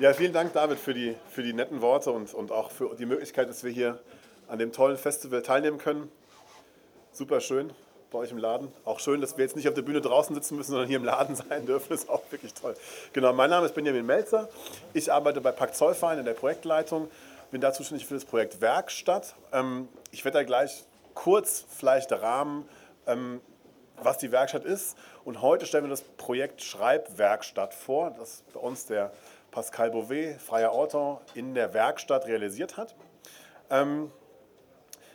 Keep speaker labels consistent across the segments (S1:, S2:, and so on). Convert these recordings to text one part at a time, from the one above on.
S1: Ja, vielen Dank, David, für die, für die netten Worte und, und auch für die Möglichkeit, dass wir hier an dem tollen Festival teilnehmen können. Super schön bei euch im Laden. Auch schön, dass wir jetzt nicht auf der Bühne draußen sitzen müssen, sondern hier im Laden sein dürfen. Das ist auch wirklich toll. Genau, mein Name ist Benjamin Melzer. Ich arbeite bei Pakt Zollverein in der Projektleitung. Bin da zuständig für das Projekt Werkstatt. Ähm, ich werde da gleich kurz vielleicht rahmen, ähm, was die Werkstatt ist. Und heute stellen wir das Projekt Schreibwerkstatt vor, das bei uns der Pascal Beauvais, freier Autor, in der Werkstatt realisiert hat. Ähm,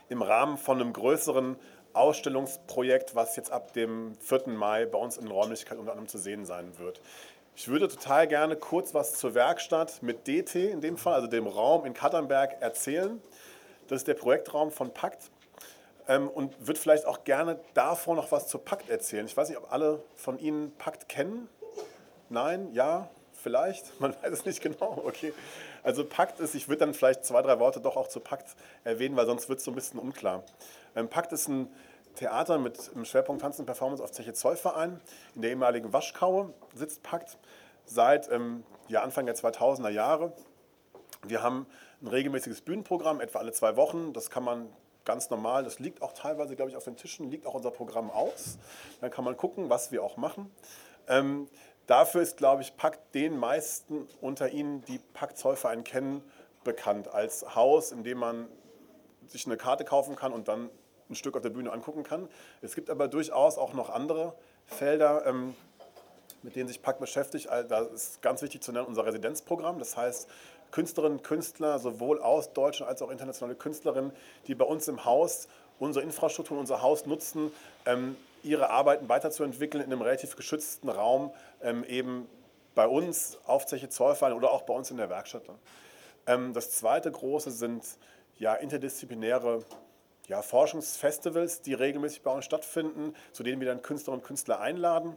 S1: Im Rahmen von einem größeren Ausstellungsprojekt, was jetzt ab dem 4. Mai bei uns in den Räumlichkeiten unter anderem zu sehen sein wird. Ich würde total gerne kurz was zur Werkstatt mit DT in dem Fall, also dem Raum in Katternberg, erzählen. Das ist der Projektraum von Pakt ähm, und würde vielleicht auch gerne davor noch was zur Pakt erzählen. Ich weiß nicht, ob alle von Ihnen Pakt kennen. Nein, ja, vielleicht, man weiß es nicht genau. Okay. Also Pakt ist, ich würde dann vielleicht zwei, drei Worte doch auch zu Pakt erwähnen, weil sonst wird es so ein bisschen unklar. Ähm, Pakt ist ein Theater mit dem Schwerpunkt Tanzen und Performance auf Zeche Zollverein. In der ehemaligen Waschkaue sitzt Pakt seit ähm, ja, Anfang der 2000er Jahre. Wir haben ein regelmäßiges Bühnenprogramm, etwa alle zwei Wochen. Das kann man ganz normal, das liegt auch teilweise, glaube ich, auf den Tischen, liegt auch unser Programm aus. Dann kann man gucken, was wir auch machen. Ähm, dafür ist, glaube ich, Pakt den meisten unter Ihnen, die Pakt Zollverein kennen, bekannt als Haus, in dem man sich eine Karte kaufen kann und dann ein Stück auf der Bühne angucken kann. Es gibt aber durchaus auch noch andere Felder, ähm, mit denen sich Pakt beschäftigt. Da ist ganz wichtig zu nennen unser Residenzprogramm. Das heißt, Künstlerinnen und Künstler, sowohl aus deutschen als auch internationale Künstlerinnen, die bei uns im Haus unsere Infrastruktur, unser Haus nutzen, ähm, ihre Arbeiten weiterzuentwickeln in einem relativ geschützten Raum, ähm, eben bei uns auf Zeche Zollverein oder auch bei uns in der Werkstatt. Ähm, das zweite große sind ja, interdisziplinäre ja, Forschungsfestivals, die regelmäßig bei uns stattfinden, zu denen wir dann Künstlerinnen und Künstler einladen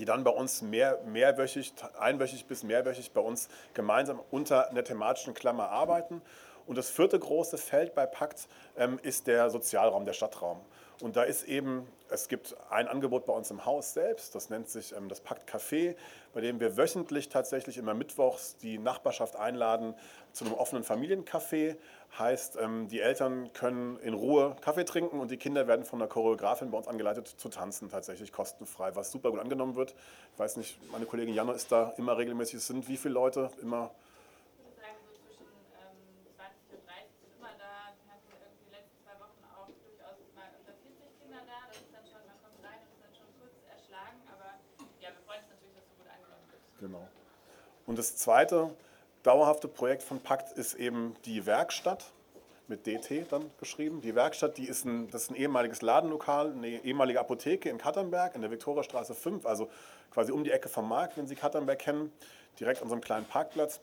S1: die dann bei uns mehr, mehrwöchig, einwöchig bis mehrwöchig bei uns gemeinsam unter einer thematischen Klammer arbeiten. Und das vierte große Feld bei Pakt ähm, ist der Sozialraum, der Stadtraum. Und da ist eben, es gibt ein Angebot bei uns im Haus selbst, das nennt sich ähm, das Pakt Café, bei dem wir wöchentlich tatsächlich immer mittwochs die Nachbarschaft einladen zu einem offenen Familiencafé. Heißt, ähm, die Eltern können in Ruhe Kaffee trinken und die Kinder werden von der Choreografin bei uns angeleitet zu tanzen, tatsächlich kostenfrei, was super gut angenommen wird. Ich weiß nicht, meine Kollegin Janne ist da immer regelmäßig. Es sind wie viele Leute? Immer Genau. Und das zweite dauerhafte Projekt von Pakt ist eben die Werkstatt mit DT dann geschrieben. Die Werkstatt, die ist ein, das ist ein ehemaliges Ladenlokal, eine ehemalige Apotheke in Katternberg in der Viktoriastraße 5, also quasi um die Ecke vom Markt, wenn Sie Katternberg kennen, direkt an so einem kleinen Parkplatz.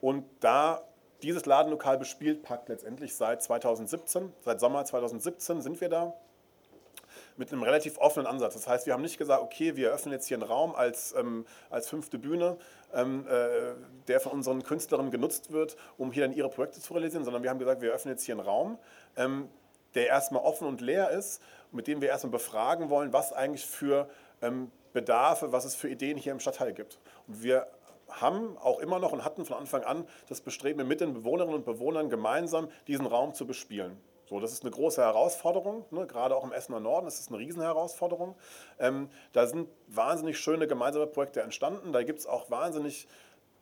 S1: Und da dieses Ladenlokal bespielt Pakt letztendlich seit 2017, seit Sommer 2017 sind wir da mit einem relativ offenen Ansatz. Das heißt, wir haben nicht gesagt, okay, wir eröffnen jetzt hier einen Raum als, ähm, als fünfte Bühne, ähm, äh, der von unseren Künstlerinnen genutzt wird, um hier dann ihre Projekte zu realisieren, sondern wir haben gesagt, wir eröffnen jetzt hier einen Raum, ähm, der erstmal offen und leer ist, mit dem wir erstmal befragen wollen, was eigentlich für ähm, Bedarfe, was es für Ideen hier im Stadtteil gibt. Und wir haben auch immer noch und hatten von Anfang an das Bestreben, mit den Bewohnerinnen und Bewohnern gemeinsam diesen Raum zu bespielen. So, das ist eine große Herausforderung, ne? gerade auch im Essener Norden ist es eine Riesenherausforderung. Ähm, da sind wahnsinnig schöne gemeinsame Projekte entstanden. Da gibt es auch wahnsinnig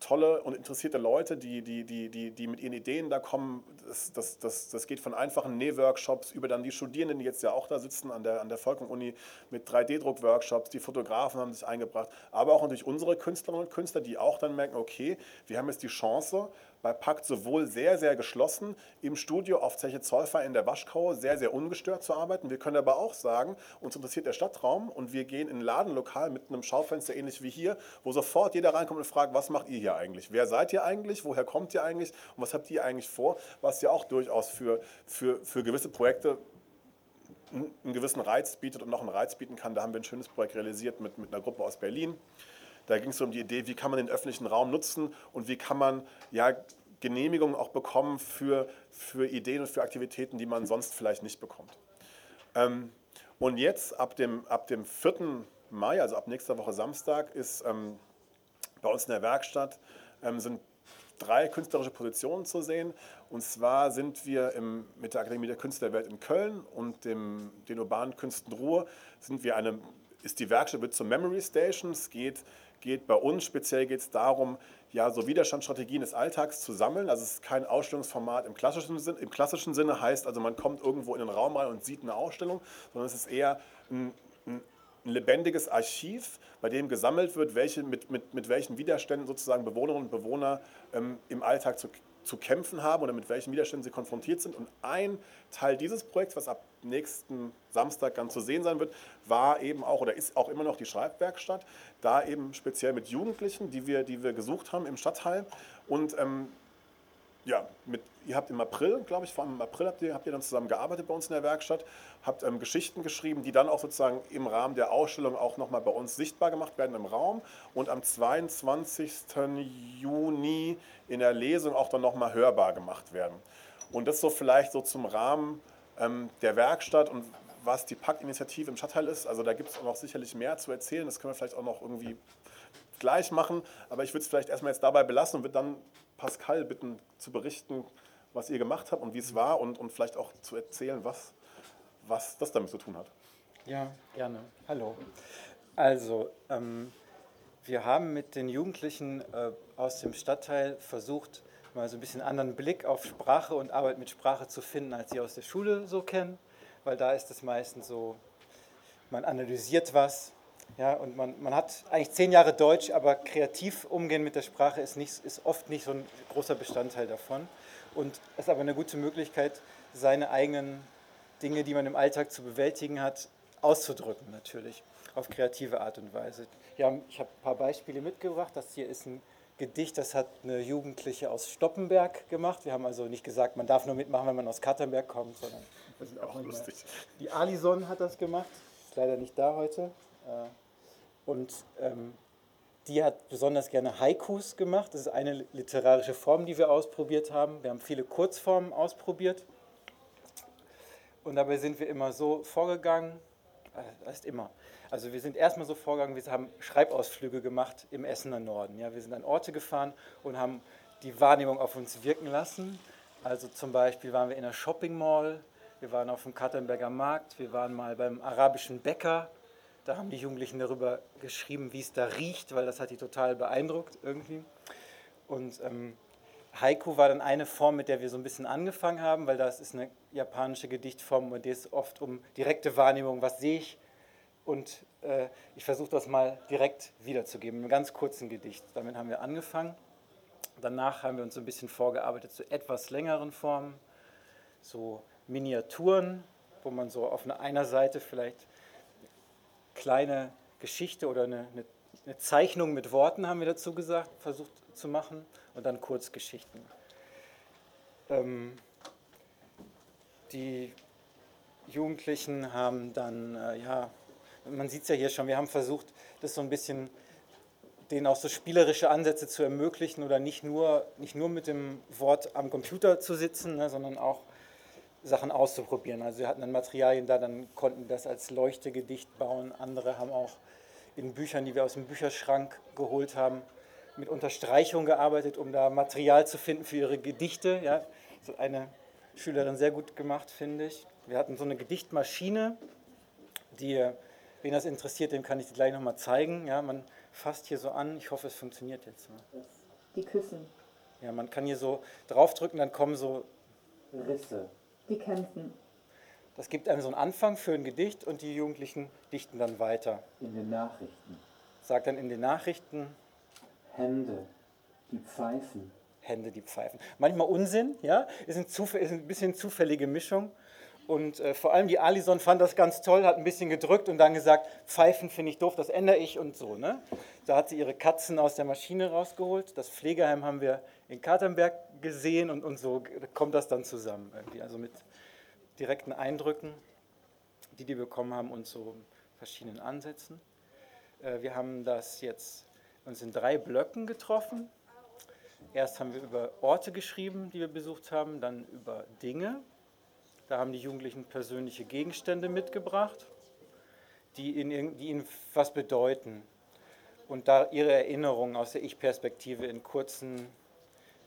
S1: tolle und interessierte Leute, die, die, die, die, die mit ihren Ideen da kommen. Das, das, das, das geht von einfachen Nähworkshops über dann die Studierenden, die jetzt ja auch da sitzen an der, an der Volkung-Uni mit 3D-Druck-Workshops. Die Fotografen haben sich eingebracht, aber auch natürlich unsere Künstlerinnen und Künstler, die auch dann merken, okay, wir haben jetzt die Chance, bei Pakt sowohl sehr, sehr geschlossen im Studio auf Zeche Zollfer in der Waschkaue sehr, sehr ungestört zu arbeiten. Wir können aber auch sagen, uns interessiert der Stadtraum und wir gehen in ein Ladenlokal mit einem Schaufenster ähnlich wie hier, wo sofort jeder reinkommt und fragt, was macht ihr hier eigentlich? Wer seid ihr eigentlich? Woher kommt ihr eigentlich? Und was habt ihr eigentlich vor? Was ja auch durchaus für, für, für gewisse Projekte einen gewissen Reiz bietet und noch einen Reiz bieten kann. Da haben wir ein schönes Projekt realisiert mit, mit einer Gruppe aus Berlin. Da ging es um die Idee, wie kann man den öffentlichen Raum nutzen und wie kann man ja, Genehmigungen auch bekommen für, für Ideen und für Aktivitäten, die man sonst vielleicht nicht bekommt. Ähm, und jetzt ab dem, ab dem 4. Mai, also ab nächster Woche Samstag, ist ähm, bei uns in der Werkstatt ähm, sind drei künstlerische Positionen zu sehen. Und zwar sind wir im, mit der Akademie der Künste der Welt in Köln und dem, den urbanen Künsten Ruhr sind wir eine, ist die Werkstatt wird zur Memory Station. Es geht, geht bei uns, speziell geht es darum, ja, so Widerstandsstrategien des Alltags zu sammeln. Also es ist kein Ausstellungsformat im klassischen, Sinn, im klassischen Sinne, heißt also man kommt irgendwo in den Raum rein und sieht eine Ausstellung, sondern es ist eher ein, ein ein lebendiges Archiv, bei dem gesammelt wird, welche, mit, mit, mit welchen Widerständen sozusagen Bewohnerinnen und Bewohner ähm, im Alltag zu, zu kämpfen haben oder mit welchen Widerständen sie konfrontiert sind. Und ein Teil dieses Projekts, was ab nächsten Samstag dann zu sehen sein wird, war eben auch oder ist auch immer noch die Schreibwerkstatt. Da eben speziell mit Jugendlichen, die wir, die wir gesucht haben im Stadtteil. Und ähm, ja, mit, ihr habt im April, glaube ich, vor allem im April habt ihr, habt ihr dann zusammen gearbeitet bei uns in der Werkstatt, habt ähm, Geschichten geschrieben, die dann auch sozusagen im Rahmen der Ausstellung auch nochmal bei uns sichtbar gemacht werden im Raum und am 22. Juni in der Lesung auch dann nochmal hörbar gemacht werden. Und das so vielleicht so zum Rahmen ähm, der Werkstatt und was die Packinitiative im Stadtteil ist. Also da gibt es auch noch sicherlich mehr zu erzählen, das können wir vielleicht auch noch irgendwie gleich machen, aber ich würde es vielleicht erstmal jetzt dabei belassen und würde dann Pascal bitten zu berichten, was ihr gemacht habt und wie es war und, und vielleicht auch zu erzählen, was, was das damit zu tun hat.
S2: Ja, gerne. Hallo. Also, ähm, wir haben mit den Jugendlichen äh, aus dem Stadtteil versucht, mal so ein bisschen anderen Blick auf Sprache und Arbeit mit Sprache zu finden, als sie aus der Schule so kennen, weil da ist es meistens so, man analysiert was, ja, und man, man hat eigentlich zehn Jahre Deutsch, aber kreativ umgehen mit der Sprache ist, nicht, ist oft nicht so ein großer Bestandteil davon. Und es ist aber eine gute Möglichkeit, seine eigenen Dinge, die man im Alltag zu bewältigen hat, auszudrücken natürlich, auf kreative Art und Weise. Ja, ich habe ein paar Beispiele mitgebracht. Das hier ist ein Gedicht, das hat eine Jugendliche aus Stoppenberg gemacht. Wir haben also nicht gesagt, man darf nur mitmachen, wenn man aus Kattenberg kommt, sondern das ist auch lustig. Die Alison hat das gemacht, ist leider nicht da heute. Äh, und ähm, die hat besonders gerne Haikus gemacht. Das ist eine literarische Form, die wir ausprobiert haben. Wir haben viele Kurzformen ausprobiert. Und dabei sind wir immer so vorgegangen, äh, das ist immer. Also wir sind erstmal so vorgegangen, wir haben Schreibausflüge gemacht im Essener Norden. Ja, wir sind an Orte gefahren und haben die Wahrnehmung auf uns wirken lassen. Also zum Beispiel waren wir in einer Shopping Mall, wir waren auf dem Kattenberger Markt, wir waren mal beim arabischen Bäcker da haben die Jugendlichen darüber geschrieben, wie es da riecht, weil das hat die total beeindruckt irgendwie. Und ähm, Haiku war dann eine Form, mit der wir so ein bisschen angefangen haben, weil das ist eine japanische Gedichtform und die ist oft um direkte Wahrnehmung, was sehe ich. Und äh, ich versuche das mal direkt wiederzugeben, in einem ganz kurzen Gedicht. Damit haben wir angefangen. Danach haben wir uns so ein bisschen vorgearbeitet zu etwas längeren Formen, so Miniaturen, wo man so auf einer Seite vielleicht kleine Geschichte oder eine, eine, eine, Zeichnung mit Worten, haben wir dazu gesagt, versucht zu machen, und dann Kurzgeschichten. Ähm, die Jugendlichen haben dann, äh, ja, man sieht es ja hier schon, wir haben versucht, das so ein bisschen denen auch so spielerische Ansätze zu ermöglichen oder nicht nur, nicht nur mit dem Wort am Computer zu sitzen, ne, sondern auch Sachen auszuprobieren. Also wir hatten dann Materialien da, dann konnten das als Leuchtegedicht bauen. Andere haben auch in Büchern, die wir aus dem Bücherschrank geholt haben, mit Unterstreichung gearbeitet, um da Material zu finden für ihre Gedichte. Ja, das hat eine Schülerin sehr gut gemacht, finde ich. Wir hatten so eine Gedichtmaschine, die, wen das interessiert, dem kann ich die gleich nochmal zeigen. Ja, man fasst hier so an. Ich hoffe, es funktioniert jetzt.
S3: Die Küssen.
S2: Ja, man kann hier so draufdrücken, dann kommen so
S3: Risse die kämpfen.
S2: Das gibt einem so einen Anfang für ein Gedicht und die Jugendlichen dichten dann weiter.
S4: In den Nachrichten.
S2: Sagt dann in den Nachrichten.
S4: Hände, die pfeifen.
S2: Hände, die pfeifen. Manchmal Unsinn, ja, ist, ein, ist ein bisschen zufällige Mischung. Und äh, vor allem die Alison fand das ganz toll, hat ein bisschen gedrückt und dann gesagt, Pfeifen finde ich doof, das ändere ich und so. Ne? Da hat sie ihre Katzen aus der Maschine rausgeholt. Das Pflegeheim haben wir in Katernberg gesehen und, und so kommt das dann zusammen. Irgendwie. Also mit direkten Eindrücken, die die bekommen haben und so verschiedenen Ansätzen. Äh, wir haben das jetzt uns in drei Blöcken getroffen. Erst haben wir über Orte geschrieben, die wir besucht haben, dann über Dinge, da haben die Jugendlichen persönliche Gegenstände mitgebracht, die ihnen, die ihnen was bedeuten. und da ihre Erinnerungen aus der Ich-Perspektive in kurzen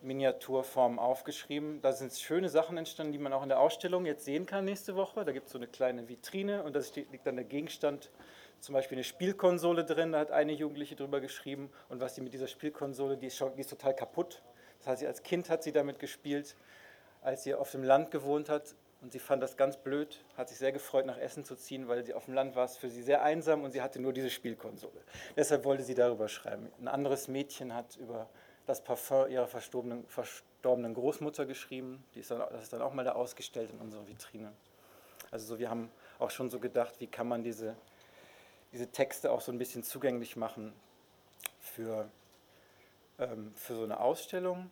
S2: Miniaturformen aufgeschrieben. Da sind schöne Sachen entstanden, die man auch in der Ausstellung jetzt sehen kann nächste Woche. Da gibt es so eine kleine Vitrine und da liegt dann der Gegenstand, zum Beispiel eine Spielkonsole drin. Da hat eine Jugendliche drüber geschrieben und was sie mit dieser Spielkonsole, die ist, schon, die ist total kaputt. Das heißt, als Kind hat sie damit gespielt, als sie auf dem Land gewohnt hat und sie fand das ganz blöd, hat sich sehr gefreut, nach Essen zu ziehen, weil sie auf dem Land war es für sie sehr einsam und sie hatte nur diese Spielkonsole. Deshalb wollte sie darüber schreiben. Ein anderes Mädchen hat über das Parfum ihrer verstorbenen, verstorbenen Großmutter geschrieben. Die ist dann, das ist dann auch mal da ausgestellt in unserer Vitrine. Also so, wir haben auch schon so gedacht, wie kann man diese, diese Texte auch so ein bisschen zugänglich machen für, ähm, für so eine Ausstellung,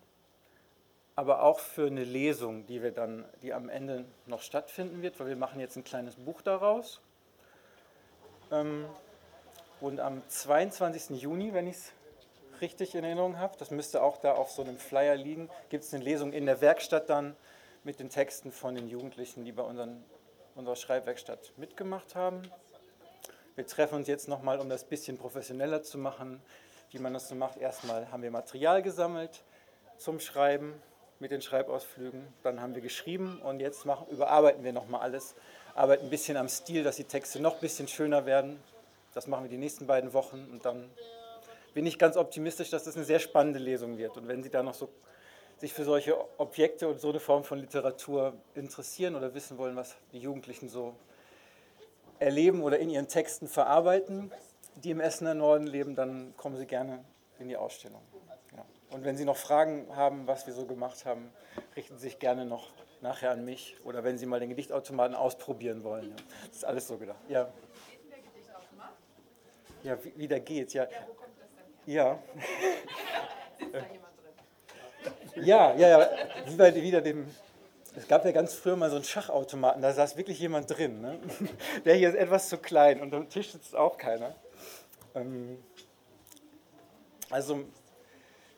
S2: aber auch für eine Lesung, die wir dann, die am Ende noch stattfinden wird, weil wir machen jetzt ein kleines Buch daraus. Ähm, und am 22. Juni, wenn ich es richtig in Erinnerung habe, das müsste auch da auf so einem Flyer liegen, gibt es eine Lesung in der Werkstatt dann mit den Texten von den Jugendlichen, die bei unseren, unserer Schreibwerkstatt mitgemacht haben. Wir treffen uns jetzt nochmal, um das bisschen professioneller zu machen, wie man das so macht. Erstmal haben wir Material gesammelt zum Schreiben mit den Schreibausflügen, dann haben wir geschrieben und jetzt machen, überarbeiten wir nochmal alles, arbeiten ein bisschen am Stil, dass die Texte noch ein bisschen schöner werden. Das machen wir die nächsten beiden Wochen und dann bin ich ganz optimistisch, dass das eine sehr spannende Lesung wird. Und wenn Sie da noch so sich für solche Objekte und so eine Form von Literatur interessieren oder wissen wollen, was die Jugendlichen so erleben oder in ihren Texten verarbeiten, die im Essener Norden leben, dann kommen Sie gerne in die Ausstellung. Ja. Und wenn Sie noch Fragen haben, was wir so gemacht haben, richten Sie sich gerne noch nachher an mich oder wenn Sie mal den Gedichtautomaten ausprobieren wollen. Ja. Das ist alles so gedacht. Ja. Ja, wie, wie der geht, ja. Ja. Drin? Ja, ja, ja. Wie bei wieder dem. Es gab ja ganz früher mal so einen Schachautomaten, da saß wirklich jemand drin. Ne? Der hier ist etwas zu klein und am Tisch sitzt auch keiner. Ähm, also,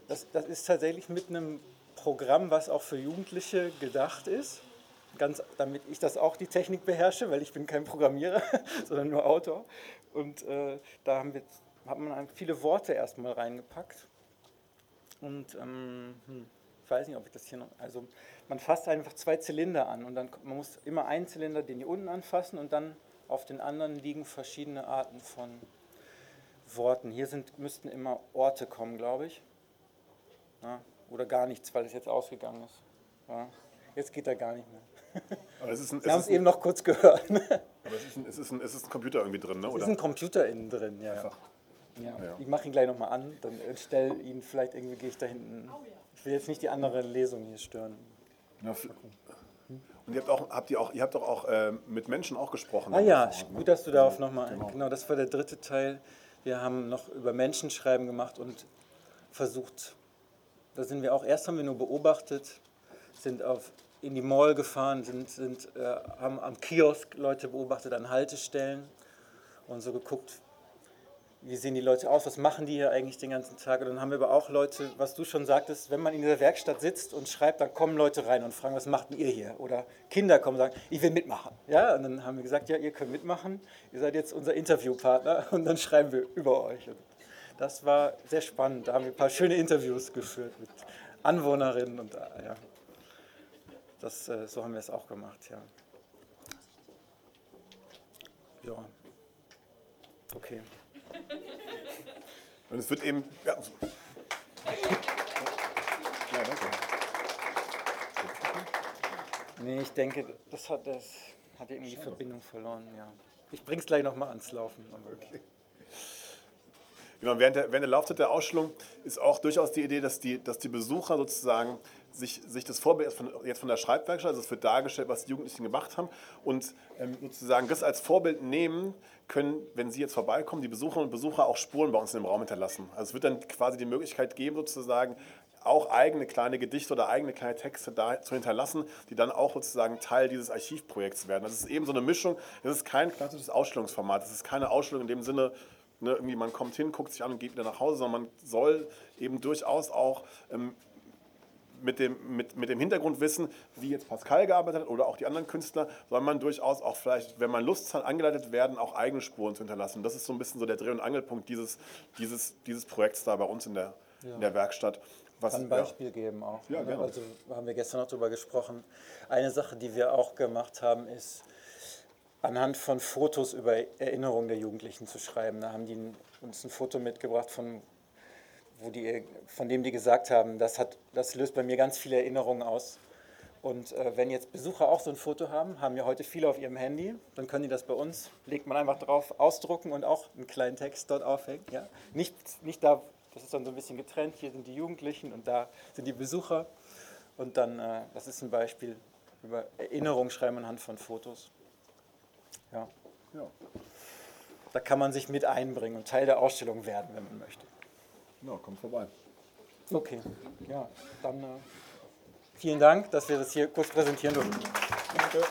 S2: das, das ist tatsächlich mit einem Programm, was auch für Jugendliche gedacht ist. Ganz, damit ich das auch die Technik beherrsche, weil ich bin kein Programmierer, sondern nur Autor. Und äh, da haben wir hat man viele Worte erstmal reingepackt. Und ähm, hm, ich weiß nicht, ob ich das hier noch. Also man fasst einfach zwei Zylinder an und dann man muss immer einen Zylinder, den hier unten anfassen und dann auf den anderen liegen verschiedene Arten von Worten. Hier sind, müssten immer Orte kommen, glaube ich. Ja, oder gar nichts, weil es jetzt ausgegangen ist. Ja, jetzt geht er gar nicht mehr. Aber es ist ein, Wir haben es eben noch kurz gehört.
S1: Aber es ist, ein, es, ist ein, es ist ein Computer irgendwie drin, ne?
S2: Es ist ein Computer innen drin, ja. Einfach. Ja. ja. Ich mache ihn gleich nochmal an, dann stelle ihn vielleicht irgendwie, gehe ich da hinten. Ich will jetzt nicht die andere Lesung hier stören. Ja,
S1: und ihr habt, auch, habt ihr, auch, ihr habt doch auch äh, mit Menschen auch gesprochen.
S2: Ah ja, davor, ne? gut, dass du darauf nochmal genau. genau, das war der dritte Teil. Wir haben noch über Menschenschreiben gemacht und versucht, da sind wir auch, erst haben wir nur beobachtet, sind auf, in die Mall gefahren, sind, sind, äh, haben am Kiosk Leute beobachtet, an Haltestellen und so geguckt, wie sehen die Leute aus, was machen die hier eigentlich den ganzen Tag. Und dann haben wir aber auch Leute, was du schon sagtest, wenn man in dieser Werkstatt sitzt und schreibt, dann kommen Leute rein und fragen, was macht ihr hier? Oder Kinder kommen und sagen, ich will mitmachen. Ja, und dann haben wir gesagt, ja, ihr könnt mitmachen, ihr seid jetzt unser Interviewpartner und dann schreiben wir über euch. Und das war sehr spannend, da haben wir ein paar schöne Interviews geführt mit Anwohnerinnen und ja, das, äh, so haben wir es auch gemacht, ja. Ja, okay.
S1: Und es wird eben. Ja, ja
S2: danke. Nee, ich denke, das hat, das hat irgendwie die Verbindung verloren, ja. Ich bring's gleich nochmal ans Laufen. Okay.
S1: Genau, während der, während der Laufzeit der Ausstellung ist auch durchaus die Idee, dass die, dass die Besucher sozusagen sich, sich das Vorbild von, jetzt von der Schreibwerkstatt, also es wird dargestellt, was die Jugendlichen gemacht haben und ähm, sozusagen das als Vorbild nehmen, können, wenn sie jetzt vorbeikommen, die Besucherinnen und Besucher auch Spuren bei uns in dem Raum hinterlassen. Also es wird dann quasi die Möglichkeit geben, sozusagen auch eigene kleine Gedichte oder eigene kleine Texte da zu hinterlassen, die dann auch sozusagen Teil dieses Archivprojekts werden. Das ist eben so eine Mischung, das ist kein klassisches Ausstellungsformat, das ist keine Ausstellung in dem Sinne, ne, irgendwie man kommt hin, guckt sich an und geht wieder nach Hause, sondern man soll eben durchaus auch ähm, mit dem, mit, mit dem Hintergrundwissen, wie jetzt Pascal gearbeitet hat oder auch die anderen Künstler, soll man durchaus auch vielleicht, wenn man Lust hat, angeleitet werden, auch eigene Spuren zu hinterlassen. Das ist so ein bisschen so der Dreh- und Angelpunkt dieses, dieses, dieses Projekts da bei uns in der, in der Werkstatt. Was,
S2: kann ein Beispiel geben auch.
S1: Ja,
S2: ne? Also haben wir gestern noch drüber gesprochen. Eine Sache, die wir auch gemacht haben, ist anhand von Fotos über Erinnerungen der Jugendlichen zu schreiben. Da haben die uns ein Foto mitgebracht von wo die, von dem die gesagt haben, das, hat, das löst bei mir ganz viele Erinnerungen aus. Und äh, wenn jetzt Besucher auch so ein Foto haben, haben ja heute viele auf ihrem Handy, dann können die das bei uns, legt man einfach drauf, ausdrucken und auch einen kleinen Text dort aufhängen. Ja? Nicht, nicht da, das ist dann so ein bisschen getrennt, hier sind die Jugendlichen und da sind die Besucher. Und dann, äh, das ist ein Beispiel über Erinnerungen schreiben anhand von Fotos. Ja.
S1: Ja.
S2: Da kann man sich mit einbringen und Teil der Ausstellung werden, wenn man möchte.
S1: ja, kommt vorbei.
S2: Okay, ja, dann äh, vielen Dank, dass wir das hier kurz präsentieren durften. Danke.